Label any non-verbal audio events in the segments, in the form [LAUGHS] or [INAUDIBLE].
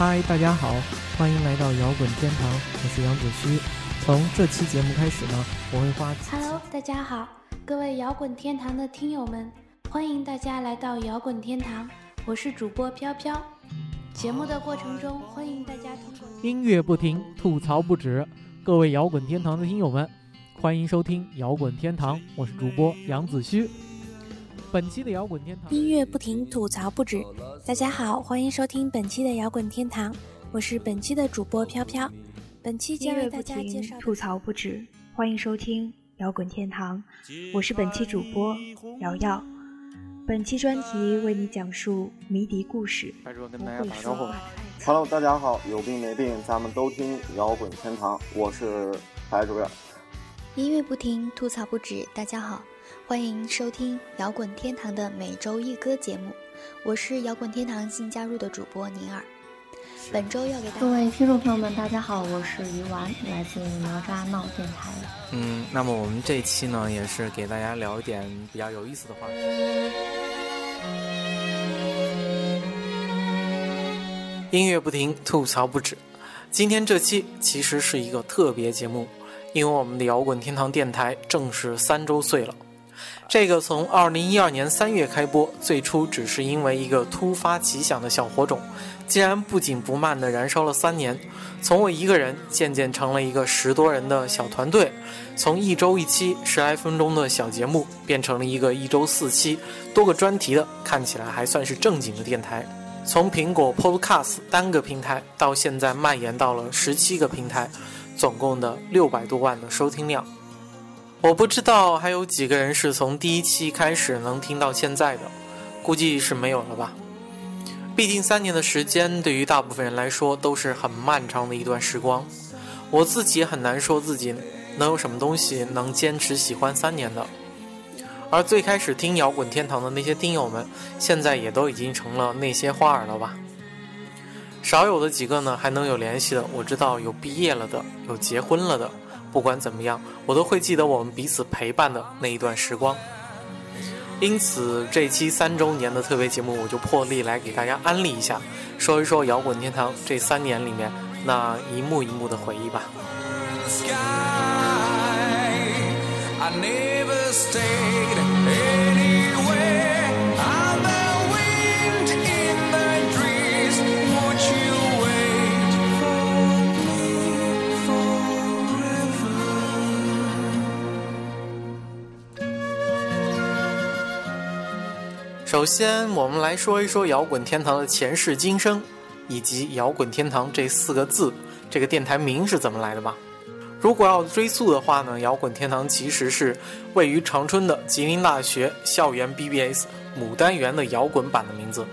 嗨，大家好，欢迎来到摇滚天堂，我是杨子虚。从这期节目开始呢，我会花。Hello，大家好，各位摇滚天堂的听友们，欢迎大家来到摇滚天堂，我是主播飘飘。节目的过程中，欢迎大家通过音乐不停，吐槽不止。各位摇滚天堂的听友们，欢迎收听摇滚天堂，我是主播杨子虚。本期的摇滚天堂，音乐不停，吐槽不止。大家好，欢迎收听本期的摇滚天堂，我是本期的主播飘飘。本期将为大家介绍吐槽不止，欢迎收听摇滚天堂，我是本期主播瑶瑶。本期专题为你讲述迷笛故事。跟大家打招呼。Hello，大家好，有病没病，咱们都听摇滚天堂。我是白主任。音乐不停，吐槽不止。大家好，欢迎收听摇滚天堂的每周一歌节目。我是摇滚天堂新加入的主播宁儿。本周要给大家各位听众朋友们，大家好，我是鱼丸，来自哪吒闹电台。嗯，那么我们这期呢，也是给大家聊一点比较有意思的话题。音乐不停，吐槽不止。今天这期其实是一个特别节目，因为我们的摇滚天堂电台正式三周岁了。这个从二零一二年三月开播，最初只是因为一个突发奇想的小火种。竟然不紧不慢地燃烧了三年，从我一个人渐渐成了一个十多人的小团队，从一周一期十来分钟的小节目，变成了一个一周四期多个专题的，看起来还算是正经的电台。从苹果 Podcast 单个平台到现在蔓延到了十七个平台，总共的六百多万的收听量。我不知道还有几个人是从第一期开始能听到现在的，估计是没有了吧。毕竟三年的时间对于大部分人来说都是很漫长的一段时光，我自己也很难说自己能有什么东西能坚持喜欢三年的。而最开始听摇滚天堂的那些听友们，现在也都已经成了那些花儿了吧？少有的几个呢还能有联系的，我知道有毕业了的，有结婚了的。不管怎么样，我都会记得我们彼此陪伴的那一段时光。因此，这期三周年的特别节目，我就破例来给大家安利一下，说一说摇滚天堂这三年里面那一幕一幕的回忆吧。首先，我们来说一说摇滚天堂的前世今生，以及摇滚天堂这四个字，这个电台名是怎么来的吧。如果要追溯的话呢，摇滚天堂其实是位于长春的吉林大学校园 BBS 牡丹园的摇滚版的名字。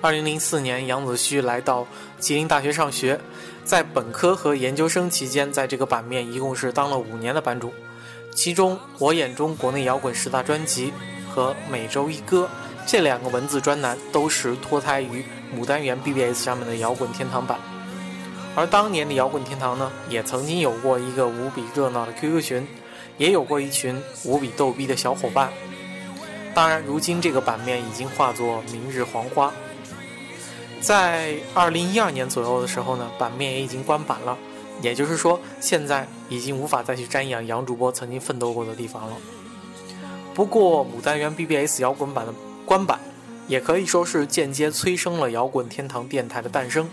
二零零四年，杨子胥来到吉林大学上学，在本科和研究生期间，在这个版面一共是当了五年的版主。其中，我眼中国内摇滚十大专辑和每周一歌。这两个文字专栏都是脱胎于牡丹园 BBS 上面的摇滚天堂版，而当年的摇滚天堂呢，也曾经有过一个无比热闹的 QQ 群，也有过一群无比逗逼的小伙伴。当然，如今这个版面已经化作明日黄花。在二零一二年左右的时候呢，版面也已经关版了，也就是说，现在已经无法再去瞻仰杨主播曾经奋斗过的地方了。不过，牡丹园 BBS 摇滚版的。官版，也可以说是间接催生了摇滚天堂电台的诞生。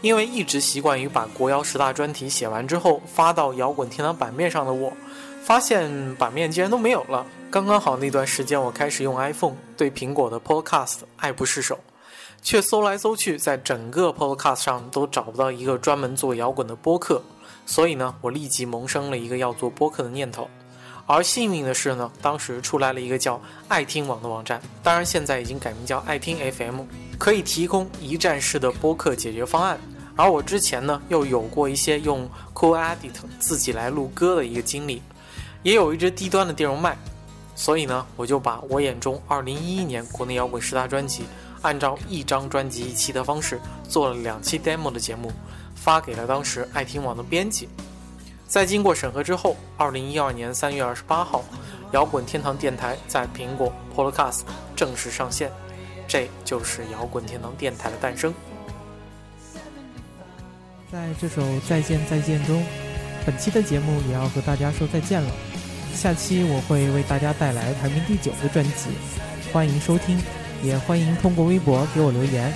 因为一直习惯于把国摇十大专题写完之后发到摇滚天堂版面上的我，发现版面竟然都没有了。刚刚好那段时间，我开始用 iPhone，对苹果的 Podcast 爱不释手，却搜来搜去，在整个 Podcast 上都找不到一个专门做摇滚的播客。所以呢，我立即萌生了一个要做播客的念头。而幸运的是呢，当时出来了一个叫爱听网的网站，当然现在已经改名叫爱听 FM，可以提供一站式的播客解决方案。而我之前呢，又有过一些用 Cool Edit 自己来录歌的一个经历，也有一支低端的电容麦，所以呢，我就把我眼中2011年国内摇滚十大专辑，按照一张专辑一期的方式做了两期 demo 的节目，发给了当时爱听网的编辑。在经过审核之后，二零一二年三月二十八号，摇滚天堂电台在苹果 Podcast 正式上线，这就是摇滚天堂电台的诞生。在这首《再见再见》中，本期的节目也要和大家说再见了。下期我会为大家带来排名第九的专辑，欢迎收听，也欢迎通过微博给我留言。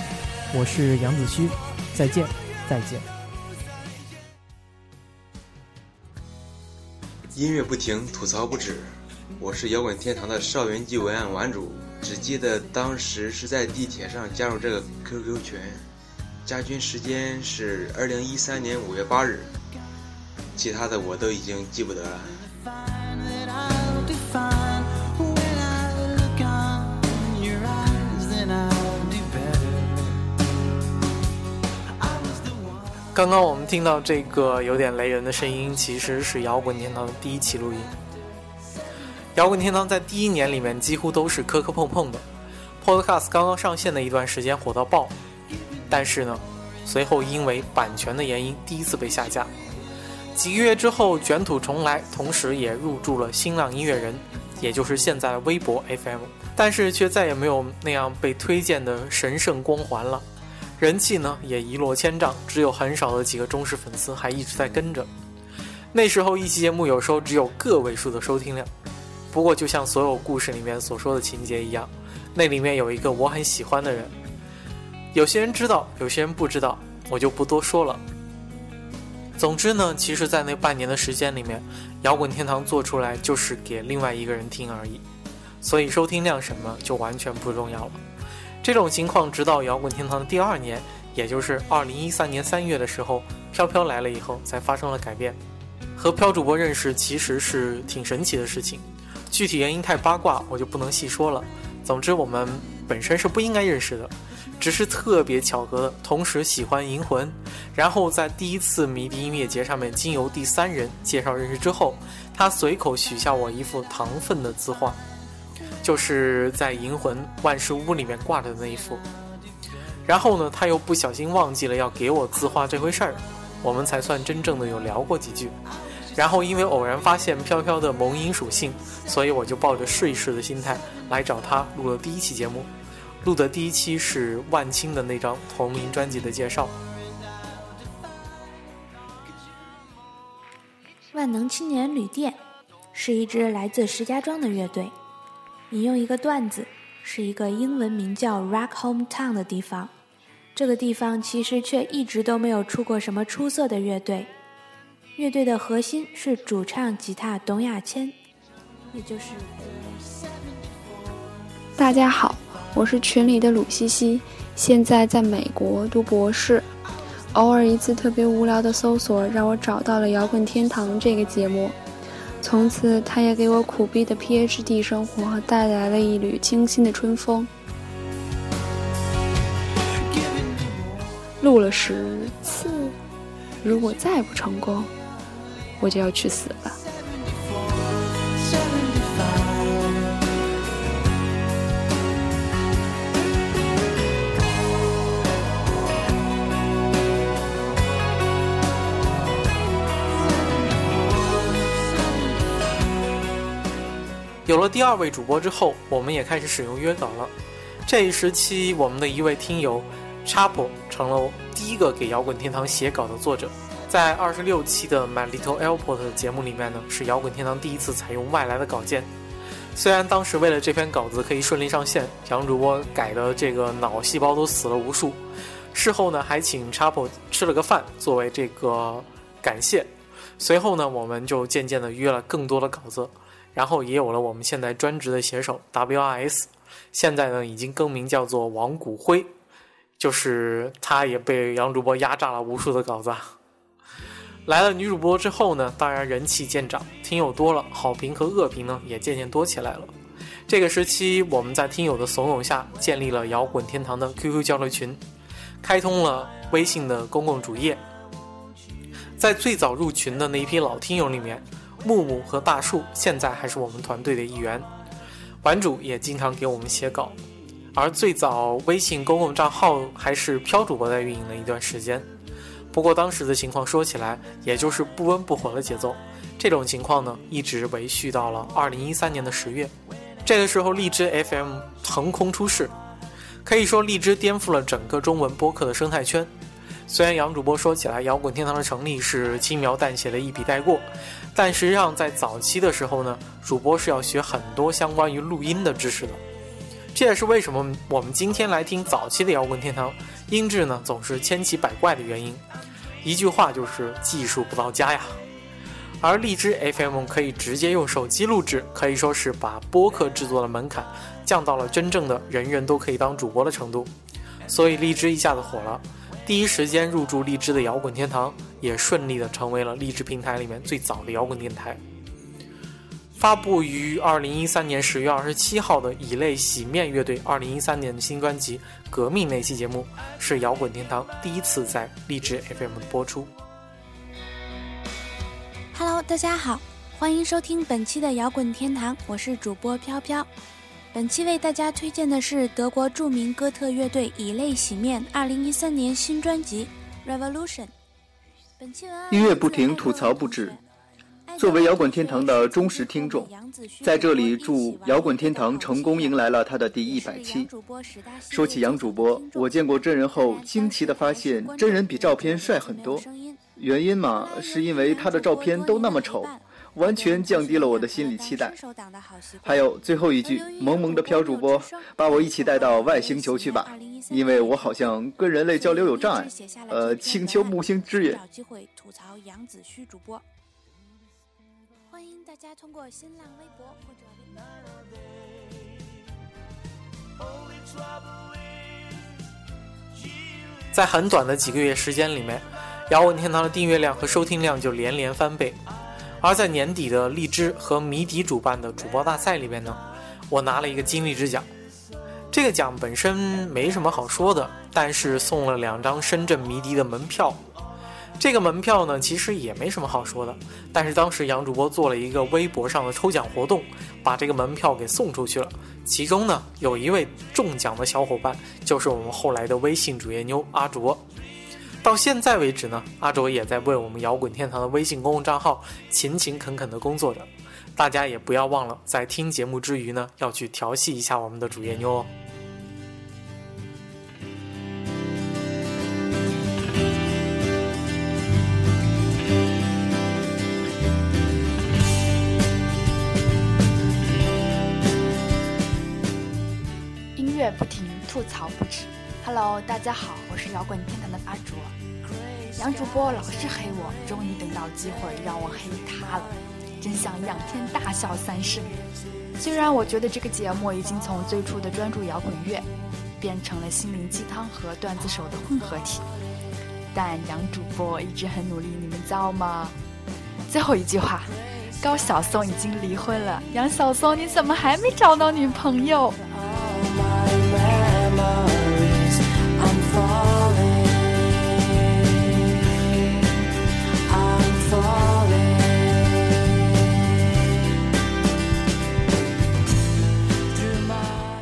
我是杨子虚，再见，再见。音乐不停，吐槽不止。我是摇滚天堂的少元季文案玩主，只记得当时是在地铁上加入这个 QQ 群。加群时间是二零一三年五月八日，其他的我都已经记不得了。刚刚我们听到这个有点雷人的声音，其实是摇滚天堂的第一期录音。摇滚天堂在第一年里面几乎都是磕磕碰碰的，Podcast 刚刚上线的一段时间火到爆。但是呢，随后因为版权的原因，第一次被下架。几个月之后卷土重来，同时也入驻了新浪音乐人，也就是现在的微博 FM。但是却再也没有那样被推荐的神圣光环了，人气呢也一落千丈，只有很少的几个忠实粉丝还一直在跟着。那时候一期节目有时候只有个位数的收听量。不过就像所有故事里面所说的情节一样，那里面有一个我很喜欢的人。有些人知道，有些人不知道，我就不多说了。总之呢，其实，在那半年的时间里面，摇滚天堂做出来就是给另外一个人听而已，所以收听量什么就完全不重要了。这种情况直到摇滚天堂的第二年，也就是二零一三年三月的时候，飘飘来了以后，才发生了改变。和飘主播认识其实是挺神奇的事情，具体原因太八卦，我就不能细说了。总之，我们本身是不应该认识的。只是特别巧合的，同时喜欢银魂，然后在第一次迷笛音乐节上面，经由第三人介绍认识之后，他随口许下我一幅糖分的字画，就是在银魂万事屋里面挂着的那一幅。然后呢，他又不小心忘记了要给我字画这回事儿，我们才算真正的有聊过几句。然后因为偶然发现飘飘的萌音属性，所以我就抱着试一试的心态来找他录了第一期节目。录的第一期是万青的那张同名专辑的介绍。万能青年旅店是一支来自石家庄的乐队。引用一个段子，是一个英文名叫 Rock Hometown 的地方。这个地方其实却一直都没有出过什么出色的乐队。乐队的核心是主唱吉他董亚千，也就是大家好。我是群里的鲁西西，现在在美国读博士。偶尔一次特别无聊的搜索，让我找到了《摇滚天堂》这个节目。从此，他也给我苦逼的 PhD 生活带来了一缕清新的春风。录了十次，如果再不成功，我就要去死了。有了第二位主播之后，我们也开始使用约稿了。这一时期，我们的一位听友 Chapo 成了第一个给摇滚天堂写稿的作者。在二十六期的 My Little Airport 的节目里面呢，是摇滚天堂第一次采用外来的稿件。虽然当时为了这篇稿子可以顺利上线，杨主播改的这个脑细胞都死了无数。事后呢，还请 Chapo 吃了个饭作为这个感谢。随后呢，我们就渐渐的约了更多的稿子。然后也有了我们现在专职的写手 WRS，现在呢已经更名叫做王谷辉，就是他也被杨主播压榨了无数的稿子。来了女主播之后呢，当然人气渐长，听友多了，好评和恶评呢也渐渐多起来了。这个时期，我们在听友的怂恿下，建立了摇滚天堂的 QQ 交流群，开通了微信的公共主页。在最早入群的那一批老听友里面。木木和大树现在还是我们团队的一员，玩主也经常给我们写稿，而最早微信公共账号还是飘主播在运营了一段时间。不过当时的情况说起来，也就是不温不火的节奏。这种情况呢，一直维续到了二零一三年的十月。这个时候，荔枝 FM 横空出世，可以说荔枝颠覆了整个中文播客的生态圈。虽然杨主播说起来，摇滚天堂的成立是轻描淡写的一笔带过，但实际上在早期的时候呢，主播是要学很多相关于录音的知识的。这也是为什么我们今天来听早期的摇滚天堂，音质呢总是千奇百怪的原因。一句话就是技术不到家呀。而荔枝 FM 可以直接用手机录制，可以说是把播客制作的门槛降到了真正的人人都可以当主播的程度，所以荔枝一下子火了。第一时间入驻荔枝的摇滚天堂，也顺利的成为了荔枝平台里面最早的摇滚电台。发布于二零一三年十月二十七号的以泪洗面乐队二零一三年的新专辑《革命》那期节目，是摇滚天堂第一次在荔枝 FM 播出。Hello，大家好，欢迎收听本期的摇滚天堂，我是主播飘飘。本期为大家推荐的是德国著名哥特乐队以泪洗面二零一三年新专辑《Revolution》。音乐不停，吐槽不止。作为摇滚天堂的忠实听众，在这里祝摇滚天堂成功迎来了它的第一百期。说起杨主播，我见过真人后，惊奇的发现真人比照片帅很多。原因嘛，是因为他的照片都那么丑，完全降低了我的心理期待。还有最后一句，萌萌的飘主播，把我一起带到外星球去吧，因为我好像跟人类交流有障碍。呃，请求木星支援。找机会吐槽杨子虚主播。欢迎大家通过新浪微博或者。在很短的几个月时间里面，摇滚天堂的订阅量和收听量就连连翻倍。而在年底的荔枝和迷笛主办的主播大赛里边呢，我拿了一个金荔枝奖。这个奖本身没什么好说的，但是送了两张深圳迷笛的门票。这个门票呢，其实也没什么好说的，但是当时杨主播做了一个微博上的抽奖活动，把这个门票给送出去了。其中呢，有一位中奖的小伙伴，就是我们后来的微信主页妞阿卓。到现在为止呢，阿卓也在为我们摇滚天堂的微信公众账号勤勤恳恳的工作着。大家也不要忘了，在听节目之余呢，要去调戏一下我们的主页妞哦。音乐不停，吐槽不止。Hello，大家好，我是摇滚天堂的阿卓。杨主播老是黑我，终于等到机会让我黑他了，真想仰天大笑三世。虽然我觉得这个节目已经从最初的专注摇滚乐，变成了心灵鸡汤和段子手的混合体，但杨主播一直很努力，你们知道吗？最后一句话，高晓松已经离婚了，杨晓松你怎么还没找到女朋友？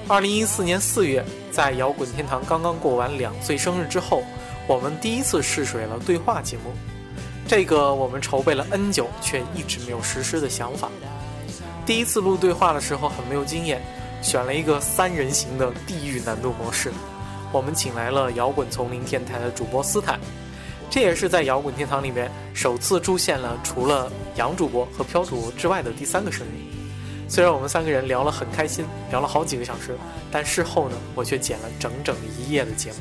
二零一四年四月，在摇滚天堂刚刚过完两岁生日之后，我们第一次试水了对话节目。这个我们筹备了 N 久，却一直没有实施的想法。第一次录对话的时候很没有经验，选了一个三人行的地狱难度模式。我们请来了摇滚丛林电台的主播斯坦，这也是在摇滚天堂里面首次出现了除了杨主播和飘主播之外的第三个声音。虽然我们三个人聊了很开心，聊了好几个小时，但事后呢，我却剪了整整一夜的节目。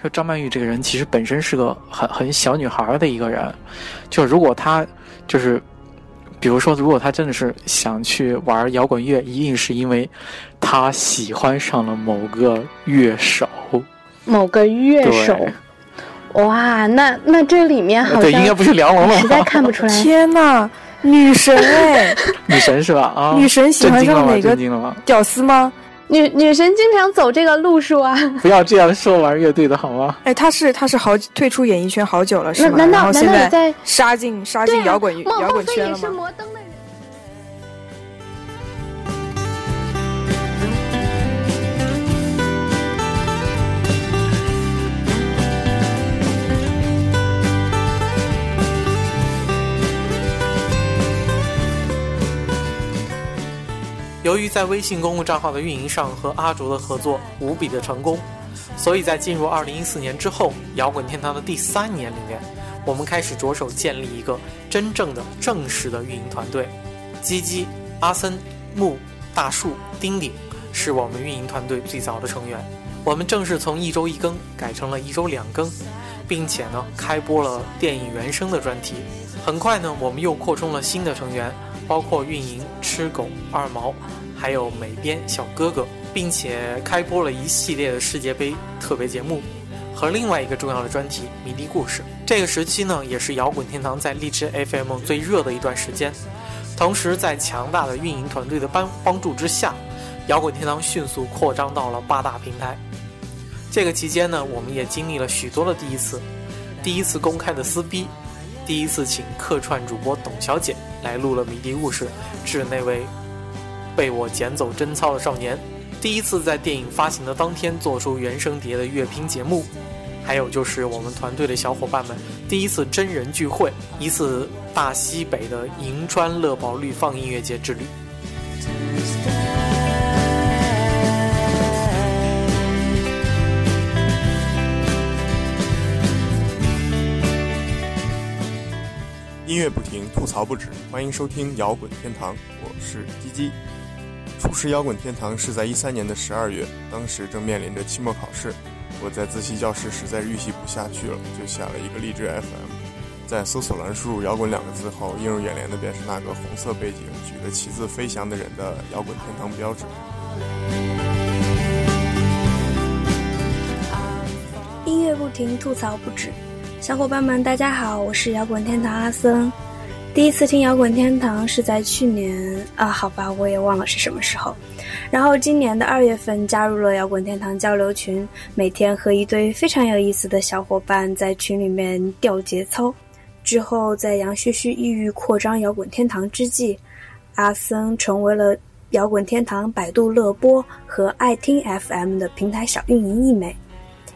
说张曼玉这个人其实本身是个很很小女孩的一个人，就如果她就是，比如说如果她真的是想去玩摇滚乐，一定是因为她喜欢上了某个乐手。某个乐手，对，哇，那那这里面好对，应该不是梁龙了实在看不出来。天呐，女神哎，女神是吧？啊，女神喜欢？上哪个？屌丝吗？女女神经常走这个路数啊，[LAUGHS] 不要这样说玩乐队的好吗？哎，她是她是好退出演艺圈好久了是吗？难道难道你在杀进杀进摇滚摇滚圈了吗？非也是摩登的由于在微信公共账号的运营上和阿卓的合作无比的成功，所以在进入二零一四年之后，摇滚天堂的第三年里面，我们开始着手建立一个真正的正式的运营团队。鸡鸡、阿森、木、大树、丁丁是我们运营团队最早的成员。我们正式从一周一更改成了一周两更，并且呢，开播了电影原声的专题。很快呢，我们又扩充了新的成员，包括运营吃狗、二毛，还有美编小哥哥，并且开播了一系列的世界杯特别节目和另外一个重要的专题——迷笛故事。这个时期呢，也是摇滚天堂在荔枝 FM 最热的一段时间。同时，在强大的运营团队的帮帮助之下，摇滚天堂迅速扩张到了八大平台。这个期间呢，我们也经历了许多的第一次：第一次公开的撕逼，第一次请客串主播董小姐来录了迷笛故事，致那位被我捡走贞操的少年；第一次在电影发行的当天做出原声碟的乐评节目；还有就是我们团队的小伙伴们第一次真人聚会，一次大西北的银川乐宝绿放音乐节之旅。音乐不停，吐槽不止，欢迎收听摇滚天堂，我是鸡鸡。初识摇滚天堂是在一三年的十二月，当时正面临着期末考试，我在自习教室实在预习不下去了，就下了一个荔枝 FM，在搜索栏输入“摇滚”两个字后，映入眼帘的便是那个红色背景、举着旗子飞翔的人的摇滚天堂标志。音乐不停，吐槽不止。小伙伴们，大家好，我是摇滚天堂阿森。第一次听摇滚天堂是在去年啊，好吧，我也忘了是什么时候。然后今年的二月份加入了摇滚天堂交流群，每天和一堆非常有意思的小伙伴在群里面调节操。之后在杨旭旭意欲扩张摇滚天堂之际，阿森成为了摇滚天堂百度乐播和爱听 FM 的平台小运营一枚。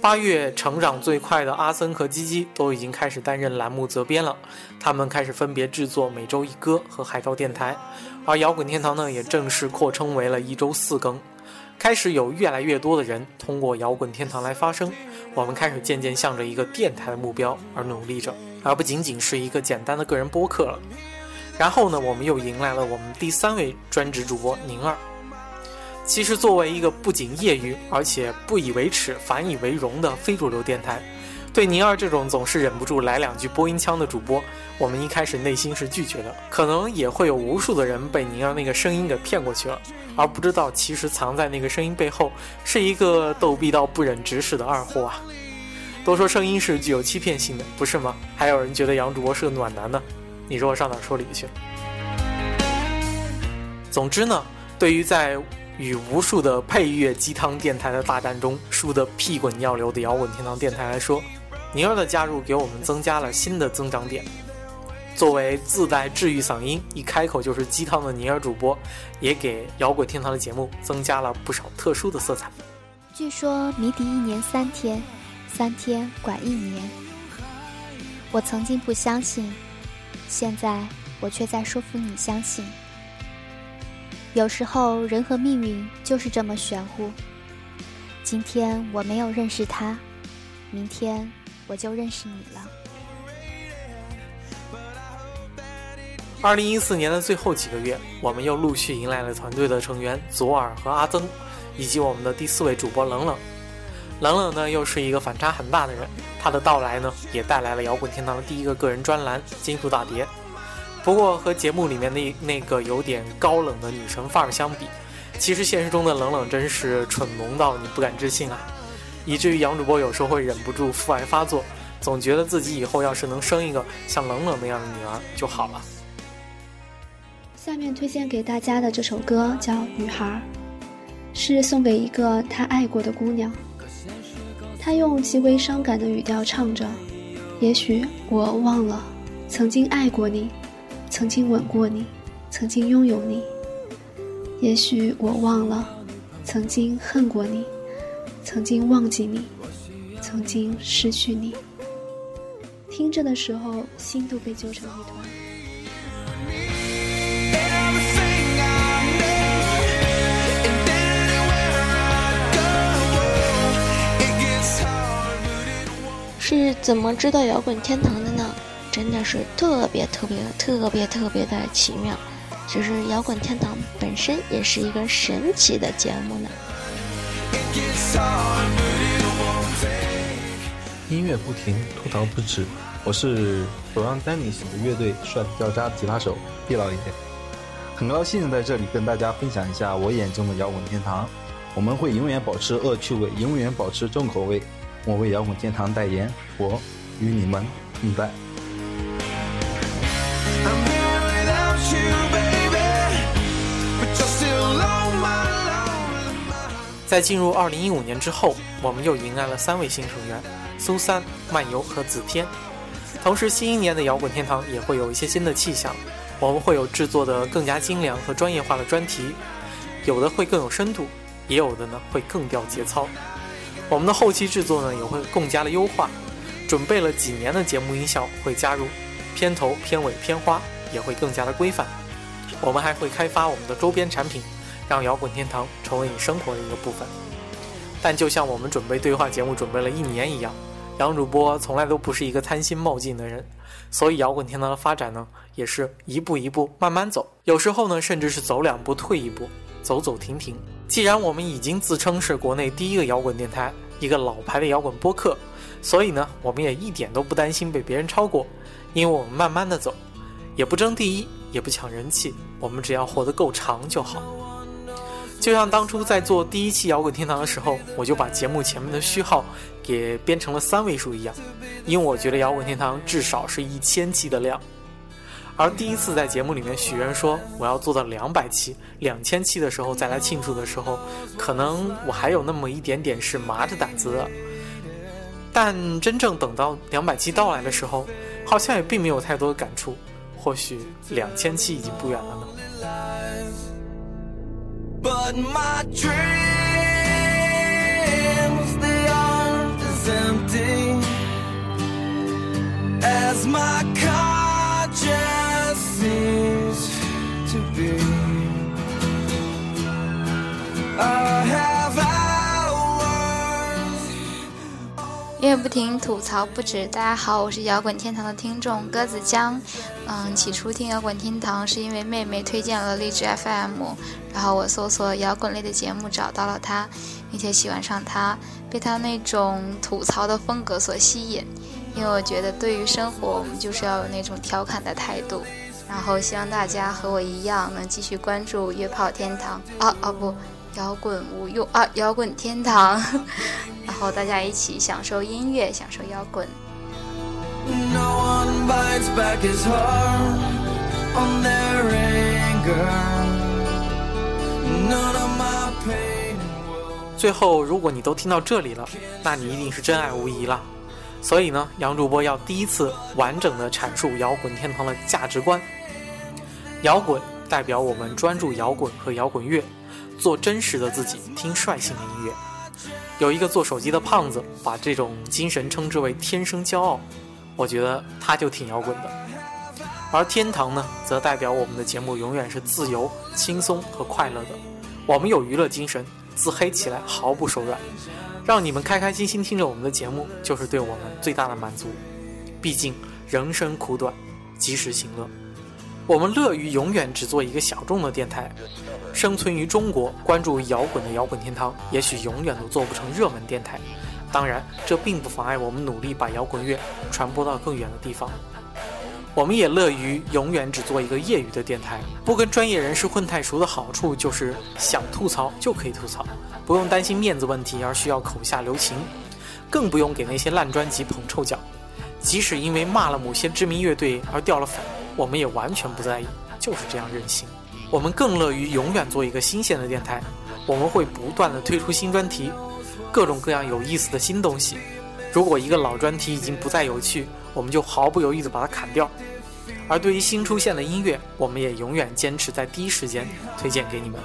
八月成长最快的阿森和鸡鸡都已经开始担任栏目责编了，他们开始分别制作每周一歌和海盗电台，而摇滚天堂呢也正式扩称为了一周四更，开始有越来越多的人通过摇滚天堂来发声，我们开始渐渐向着一个电台的目标而努力着，而不仅仅是一个简单的个人播客了。然后呢，我们又迎来了我们第三位专职主播宁儿。其实，作为一个不仅业余，而且不以为耻反以为荣的非主流电台，对宁儿这种总是忍不住来两句播音腔的主播，我们一开始内心是拒绝的。可能也会有无数的人被宁儿那个声音给骗过去了，而不知道其实藏在那个声音背后是一个逗逼到不忍直视的二货啊！都说声音是具有欺骗性的，不是吗？还有人觉得杨主播是个暖男呢，你说我上哪说理去？总之呢，对于在与无数的配乐鸡汤电台的大战中输得屁滚尿流的摇滚天堂电台来说，宁儿的加入给我们增加了新的增长点。作为自带治愈嗓音、一开口就是鸡汤的宁儿主播，也给摇滚天堂的节目增加了不少特殊的色彩。据说谜底一年三天，三天管一年。我曾经不相信，现在我却在说服你相信。有时候，人和命运就是这么玄乎。今天我没有认识他，明天我就认识你了。二零一四年的最后几个月，我们又陆续迎来了团队的成员左耳和阿曾，以及我们的第四位主播冷冷。冷冷呢，又是一个反差很大的人，他的到来呢，也带来了摇滚天堂的第一个个人专栏《金属大碟》。不过和节目里面那那个有点高冷的女神范儿相比，其实现实中的冷冷真是蠢萌到你不敢置信啊！以至于杨主播有时候会忍不住父爱发作，总觉得自己以后要是能生一个像冷冷那样的女儿就好了。下面推荐给大家的这首歌叫《女孩》，是送给一个他爱过的姑娘。他用极为伤感的语调唱着：“也许我忘了曾经爱过你，曾经吻过你，曾经拥有你。也许我忘了，曾经恨过你，曾经忘记你，曾经失去你。听着的时候，心都被揪成一团。是怎么知道摇滚天堂的呢？真的是特别特别特别特别的奇妙。其实摇滚天堂本身也是一个神奇的节目呢。音乐不停，吐槽不止。我是手让丹尼的乐队帅掉渣吉他手毕老爷，很高兴在这里跟大家分享一下我眼中的摇滚天堂。我们会永远保持恶趣味，永远保持重口味。我为摇滚天堂代言，我与你们同在。在进入二零一五年之后，我们又迎来了三位新成员：苏三、漫游和子天。同时，新一年的摇滚天堂也会有一些新的气象。我们会有制作的更加精良和专业化的专题，有的会更有深度，也有的呢会更掉节操。我们的后期制作呢也会更加的优化，准备了几年的节目音效会加入，片头、片尾、片花也会更加的规范。我们还会开发我们的周边产品，让摇滚天堂成为你生活的一个部分。但就像我们准备对话节目准备了一年一样，杨主播从来都不是一个贪心冒进的人，所以摇滚天堂的发展呢也是一步一步慢慢走，有时候呢甚至是走两步退一步，走走停停。既然我们已经自称是国内第一个摇滚电台，一个老牌的摇滚播客，所以呢，我们也一点都不担心被别人超过，因为我们慢慢的走，也不争第一，也不抢人气，我们只要活得够长就好。就像当初在做第一期摇滚天堂的时候，我就把节目前面的序号给编成了三位数一样，因为我觉得摇滚天堂至少是一千期的量。而第一次在节目里面许愿说我要做到两百期、两千期的时候再来庆祝的时候，可能我还有那么一点点是麻着胆子的。但真正等到两百期到来的时候，好像也并没有太多的感触。或许两千期已经不远了呢。But my dreams, they aren't as empty as my conscience seems to be. I have. 音乐不停，吐槽不止。大家好，我是摇滚天堂的听众鸽子江。嗯，起初听摇滚天堂是因为妹妹推荐了荔枝 FM，然后我搜索摇滚类的节目找到了它，并且喜欢上它，被它那种吐槽的风格所吸引。因为我觉得对于生活，我们就是要有那种调侃的态度。然后希望大家和我一样，能继续关注约炮天堂。啊哦不！摇滚无用啊！摇滚天堂，[LAUGHS] 然后大家一起享受音乐，享受摇滚。最后，如果你都听到这里了，那你一定是真爱无疑了。所以呢，杨主播要第一次完整的阐述摇滚天堂的价值观。摇滚代表我们专注摇滚和摇滚乐。做真实的自己，听率性的音乐。有一个做手机的胖子，把这种精神称之为“天生骄傲”。我觉得他就挺摇滚的。而天堂呢，则代表我们的节目永远是自由、轻松和快乐的。我们有娱乐精神，自黑起来毫不手软，让你们开开心心听着我们的节目，就是对我们最大的满足。毕竟人生苦短，及时行乐。我们乐于永远只做一个小众的电台，生存于中国，关注摇滚的摇滚天堂，也许永远都做不成热门电台。当然，这并不妨碍我们努力把摇滚乐传播到更远的地方。我们也乐于永远只做一个业余的电台，不跟专业人士混太熟的好处就是想吐槽就可以吐槽，不用担心面子问题而需要口下留情，更不用给那些烂专辑捧臭脚。即使因为骂了某些知名乐队而掉了粉。我们也完全不在意，就是这样任性。我们更乐于永远做一个新鲜的电台，我们会不断的推出新专题，各种各样有意思的新东西。如果一个老专题已经不再有趣，我们就毫不犹豫的把它砍掉。而对于新出现的音乐，我们也永远坚持在第一时间推荐给你们。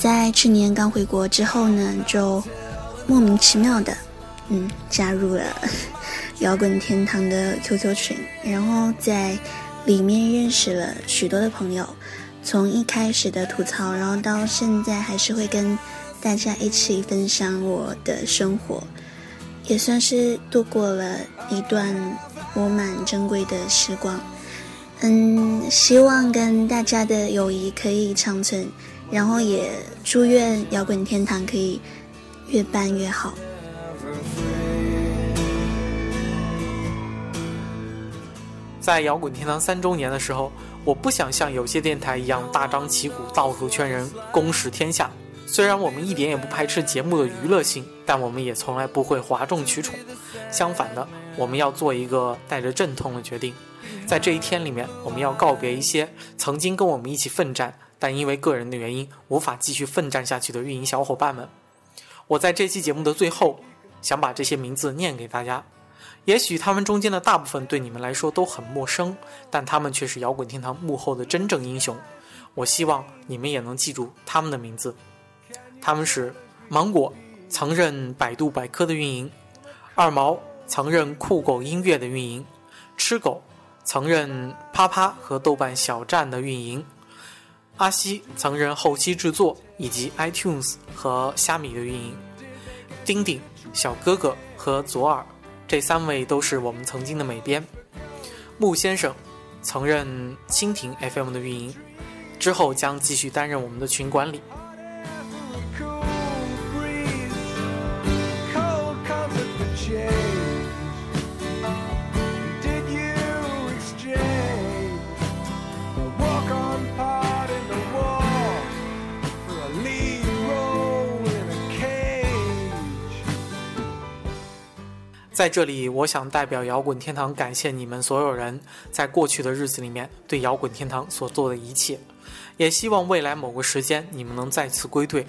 在去年刚回国之后呢，就莫名其妙的，嗯，加入了 [LAUGHS] 摇滚天堂的 QQ 群，然后在里面认识了许多的朋友。从一开始的吐槽，然后到现在还是会跟大家一起分享我的生活，也算是度过了一段我蛮珍贵的时光。嗯，希望跟大家的友谊可以长存，然后也祝愿摇滚天堂可以越办越好。在摇滚天堂三周年的时候。我不想像有些电台一样大张旗鼓、到处圈人、公示天下。虽然我们一点也不排斥节目的娱乐性，但我们也从来不会哗众取宠。相反的，我们要做一个带着阵痛的决定。在这一天里面，我们要告别一些曾经跟我们一起奋战，但因为个人的原因无法继续奋战下去的运营小伙伴们。我在这期节目的最后，想把这些名字念给大家。也许他们中间的大部分对你们来说都很陌生，但他们却是摇滚天堂幕后的真正英雄。我希望你们也能记住他们的名字。他们是芒果，曾任百度百科的运营；二毛，曾任酷狗音乐的运营；吃狗，曾任啪啪和豆瓣小站的运营；阿西，曾任后期制作以及 iTunes 和虾米的运营；丁丁，小哥哥和左耳。这三位都是我们曾经的美编，木先生曾任蜻蜓 FM 的运营，之后将继续担任我们的群管理。在这里，我想代表摇滚天堂感谢你们所有人在过去的日子里面对摇滚天堂所做的一切，也希望未来某个时间你们能再次归队。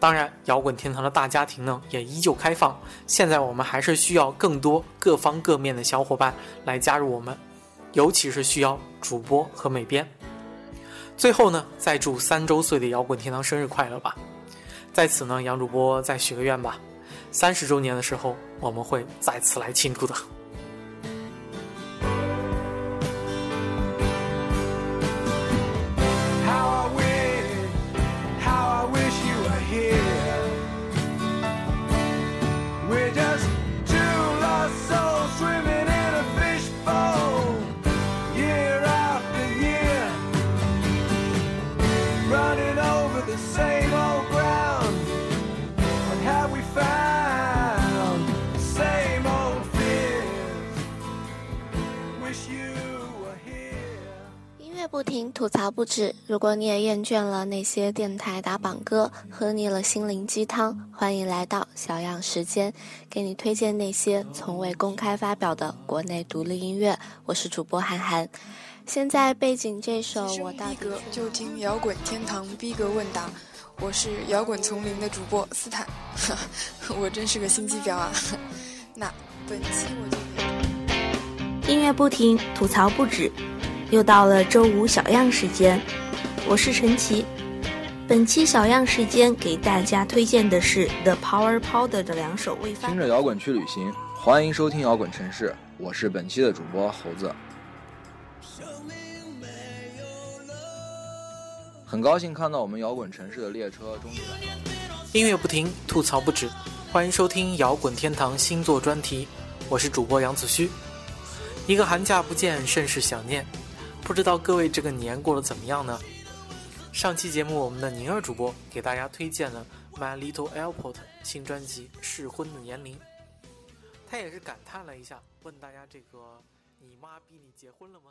当然，摇滚天堂的大家庭呢也依旧开放，现在我们还是需要更多各方各面的小伙伴来加入我们，尤其是需要主播和美编。最后呢，再祝三周岁的摇滚天堂生日快乐吧！在此呢，杨主播再许个愿吧。三十周年的时候，我们会再次来庆祝的。吐槽不止。如果你也厌倦了那些电台打榜歌，喝腻了心灵鸡汤，欢迎来到小样时间，给你推荐那些从未公开发表的国内独立音乐。我是主播韩寒。现在背景这首我大哥就听摇滚天堂逼格问答。我是摇滚丛林的主播斯坦，[LAUGHS] 我真是个心机婊啊。[LAUGHS] 那本期我就音乐不停，吐槽不止。又到了周五小样时间，我是陈奇。本期小样时间给大家推荐的是 The Power Powder 的两首未发。听着摇滚去旅行，欢迎收听摇滚城市，我是本期的主播猴子。很高兴看到我们摇滚城市的列车终于来了。音乐不停，吐槽不止，欢迎收听摇滚天堂星座专题，我是主播杨子虚。一个寒假不见，甚是想念。不知道各位这个年过得怎么样呢？上期节目我们的宁儿主播给大家推荐了 My Little Airport 新专辑《适婚的年龄》，他也是感叹了一下，问大家这个你妈逼你结婚了吗？